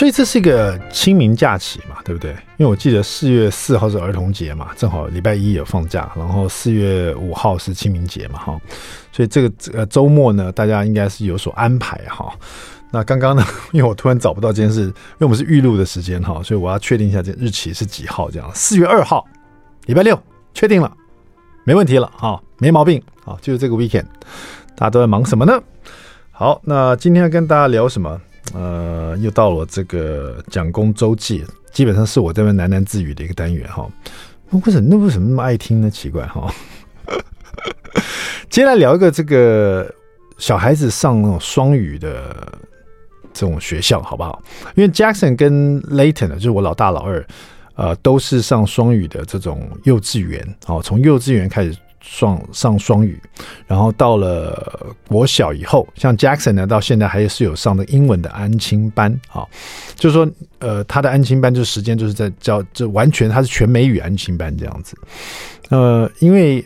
所以这是一个清明假期嘛，对不对？因为我记得四月四号是儿童节嘛，正好礼拜一有放假，然后四月五号是清明节嘛，哈。所以这个呃周末呢，大家应该是有所安排哈。那刚刚呢，因为我突然找不到这件事，因为我们是预录的时间哈，所以我要确定一下这日期是几号，这样四月二号，礼拜六，确定了，没问题了哈，没毛病啊，就是这个 weekend，大家都在忙什么呢？好，那今天要跟大家聊什么？呃，又到了这个讲公周记，基本上是我这边喃喃自语的一个单元哈。为什么那为什么那么爱听呢？奇怪哈。接下来聊一个这个小孩子上那种双语的这种学校好不好？因为 Jackson 跟 Layton 呢，就是我老大老二，呃，都是上双语的这种幼稚园哦，从幼稚园开始。上上双语，然后到了国小以后，像 Jackson 呢，到现在还是有上的英文的安亲班啊，就是说，呃，他的安亲班就时间就是在教，就完全他是全美语安亲班这样子。呃，因为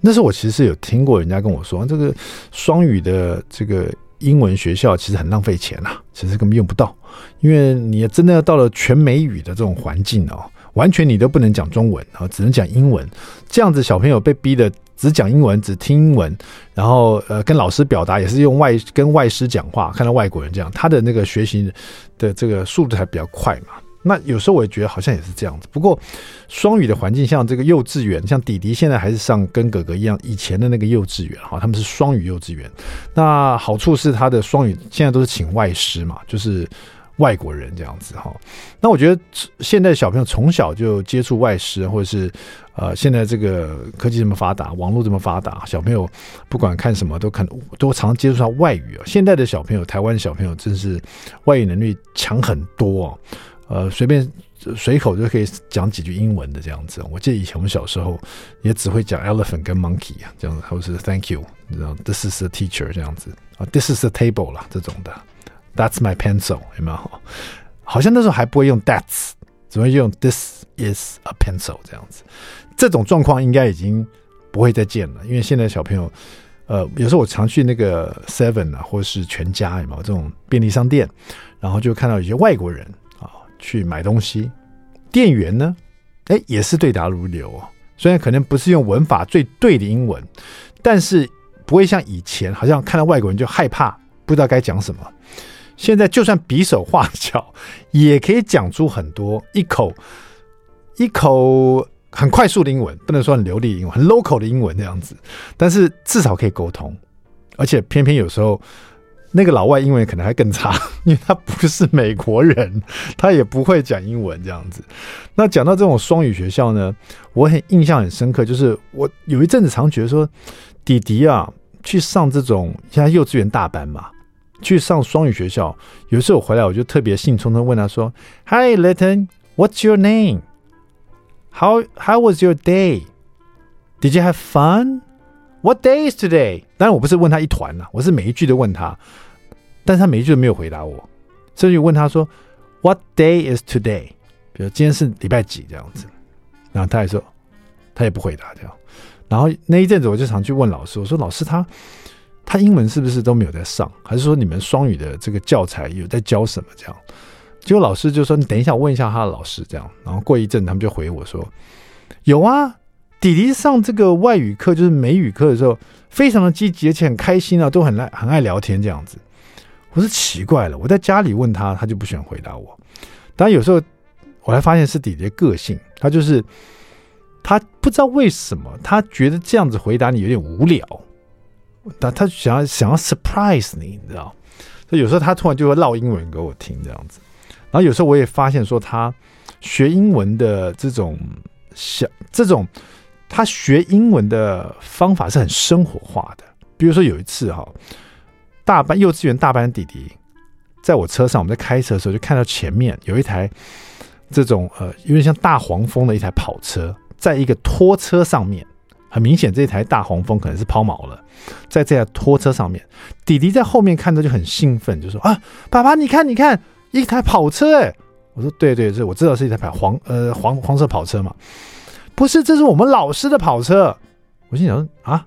那时候我其实是有听过人家跟我说，这个双语的这个英文学校其实很浪费钱啊，其实根本用不到，因为你真的要到了全美语的这种环境哦。完全你都不能讲中文啊，只能讲英文。这样子小朋友被逼的只讲英文，只听英文，然后呃跟老师表达也是用外跟外师讲话，看到外国人这样，他的那个学习的这个速度还比较快嘛。那有时候我也觉得好像也是这样子。不过双语的环境，像这个幼稚园，像弟弟现在还是上跟哥哥一样以前的那个幼稚园哈，他们是双语幼稚园。那好处是他的双语现在都是请外师嘛，就是。外国人这样子哈，那我觉得现在小朋友从小就接触外师，或者是呃，现在这个科技这么发达，网络这么发达，小朋友不管看什么都看都常接触到外语啊。现在的小朋友，台湾的小朋友真是外语能力强很多啊，呃，随便随口就可以讲几句英文的这样子。我记得以前我们小时候也只会讲 elephant 跟 monkey 啊，这样子，或是 thank you，你知道，this is the teacher 这样子啊，this is the table 啦这种的。That's my pencil，有没有？好像那时候还不会用 that's，只会用 this is a pencil 这样子。这种状况应该已经不会再见了，因为现在小朋友，呃，有时候我常去那个 Seven 啊，或是全家，有没有这种便利商店？然后就看到有些外国人去买东西，店员呢，哎，也是对答如流哦。虽然可能不是用文法最对的英文，但是不会像以前，好像看到外国人就害怕，不知道该讲什么。现在就算比手画脚，也可以讲出很多一口一口很快速的英文，不能说很流利的英文，很 local 的英文这样子。但是至少可以沟通，而且偏偏有时候那个老外英文可能还更差，因为他不是美国人，他也不会讲英文这样子。那讲到这种双语学校呢，我很印象很深刻，就是我有一阵子常觉得说，弟弟啊去上这种现在幼稚园大班嘛。去上双语学校，有时候我回来我就特别兴冲冲问他说：“Hi, Layton, what's your name? How how was your day? Did you have fun? What day is today?” 当然我不是问他一团了，我是每一句都问他，但是他每一句都没有回答我，所以就问他说：“What day is today？” 比如今天是礼拜几这样子，然后他也说他也不回答这样，然后那一阵子我就常去问老师，我说：“老师他。”他英文是不是都没有在上？还是说你们双语的这个教材有在教什么？这样，结果老师就说：“你等一下，我问一下他的老师。”这样，然后过一阵，他们就回我说：“有啊，弟弟上这个外语课，就是美语课的时候，非常的积极，而且很开心啊，都很爱很爱聊天这样子。”我说奇怪了，我在家里问他，他就不喜欢回答我。当然有时候我还发现是弟弟的个性，他就是他不知道为什么，他觉得这样子回答你有点无聊。他他想要想要 surprise 你，你知道？所以有时候他突然就会唠英文给我听这样子。然后有时候我也发现说，他学英文的这种小这种他学英文的方法是很生活化的。比如说有一次哈，大班幼稚园大班的弟弟在我车上，我们在开车的时候，就看到前面有一台这种呃，有点像大黄蜂的一台跑车，在一个拖车上面。很明显，这台大黄蜂可能是抛锚了，在这台拖车上面，弟弟在后面看着就很兴奋，就说：“啊，爸爸，你看，你看，一台跑车！”哎，我说：“对对对，我知道是一台跑黄呃黄黄色跑车嘛，不是，这是我们老师的跑车。”我心想：“啊，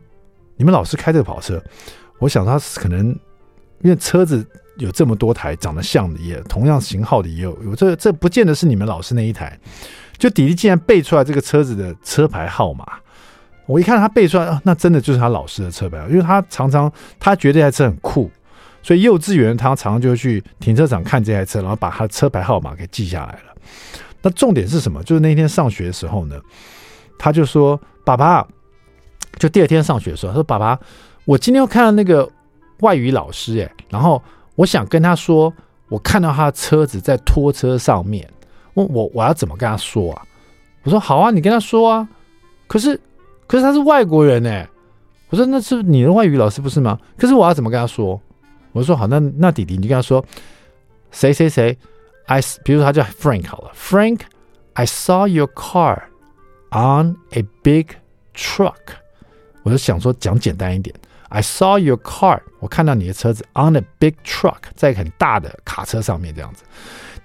你们老师开这个跑车？”我想他可能因为车子有这么多台，长得像的也同样型号的也有，有这这不见得是你们老师那一台。就迪迪竟然背出来这个车子的车牌号码。我一看他背出来啊，那真的就是他老师的车牌，因为他常常他觉得这台车很酷，所以幼稚园他常常就去停车场看这台车，然后把他车牌号码给记下来了。那重点是什么？就是那天上学的时候呢，他就说：“爸爸，就第二天上学的时候，他说爸爸，我今天又看到那个外语老师，诶，然后我想跟他说，我看到他的车子在拖车上面，问我我要怎么跟他说啊？我说好啊，你跟他说啊，可是。”可是他是外国人哎，我说那是你的外语老师不是吗？可是我要怎么跟他说？我说好，那那弟弟你就跟他说，谁谁谁，I，比如说他叫 Frank 好了，Frank，I saw your car on a big truck。我就想说讲简单一点，I saw your car，我看到你的车子 on a big truck，在很大的卡车上面这样子，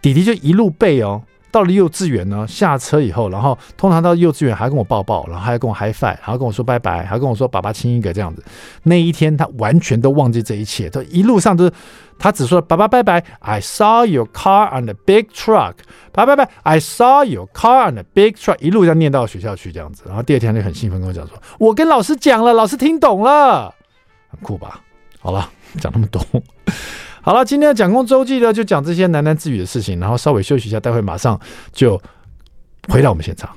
弟弟就一路背哦。到了幼稚园呢，下车以后，然后通常到幼稚园还跟我抱抱，然后还跟我 high five，还要跟我说拜拜，还跟我说爸爸亲一个这样子。那一天他完全都忘记这一切，他一路上都是他只说爸爸拜拜，I saw your car on the big truck，爸爸拜拜，I saw your car on the big truck，一路这样念到学校去这样子。然后第二天就很兴奋跟我讲说，我跟老师讲了，老师听懂了，很酷吧？好了，讲那么多。好了，今天的蒋公周记呢，就讲这些喃喃自语的事情，然后稍微休息一下，待会马上就回到我们现场。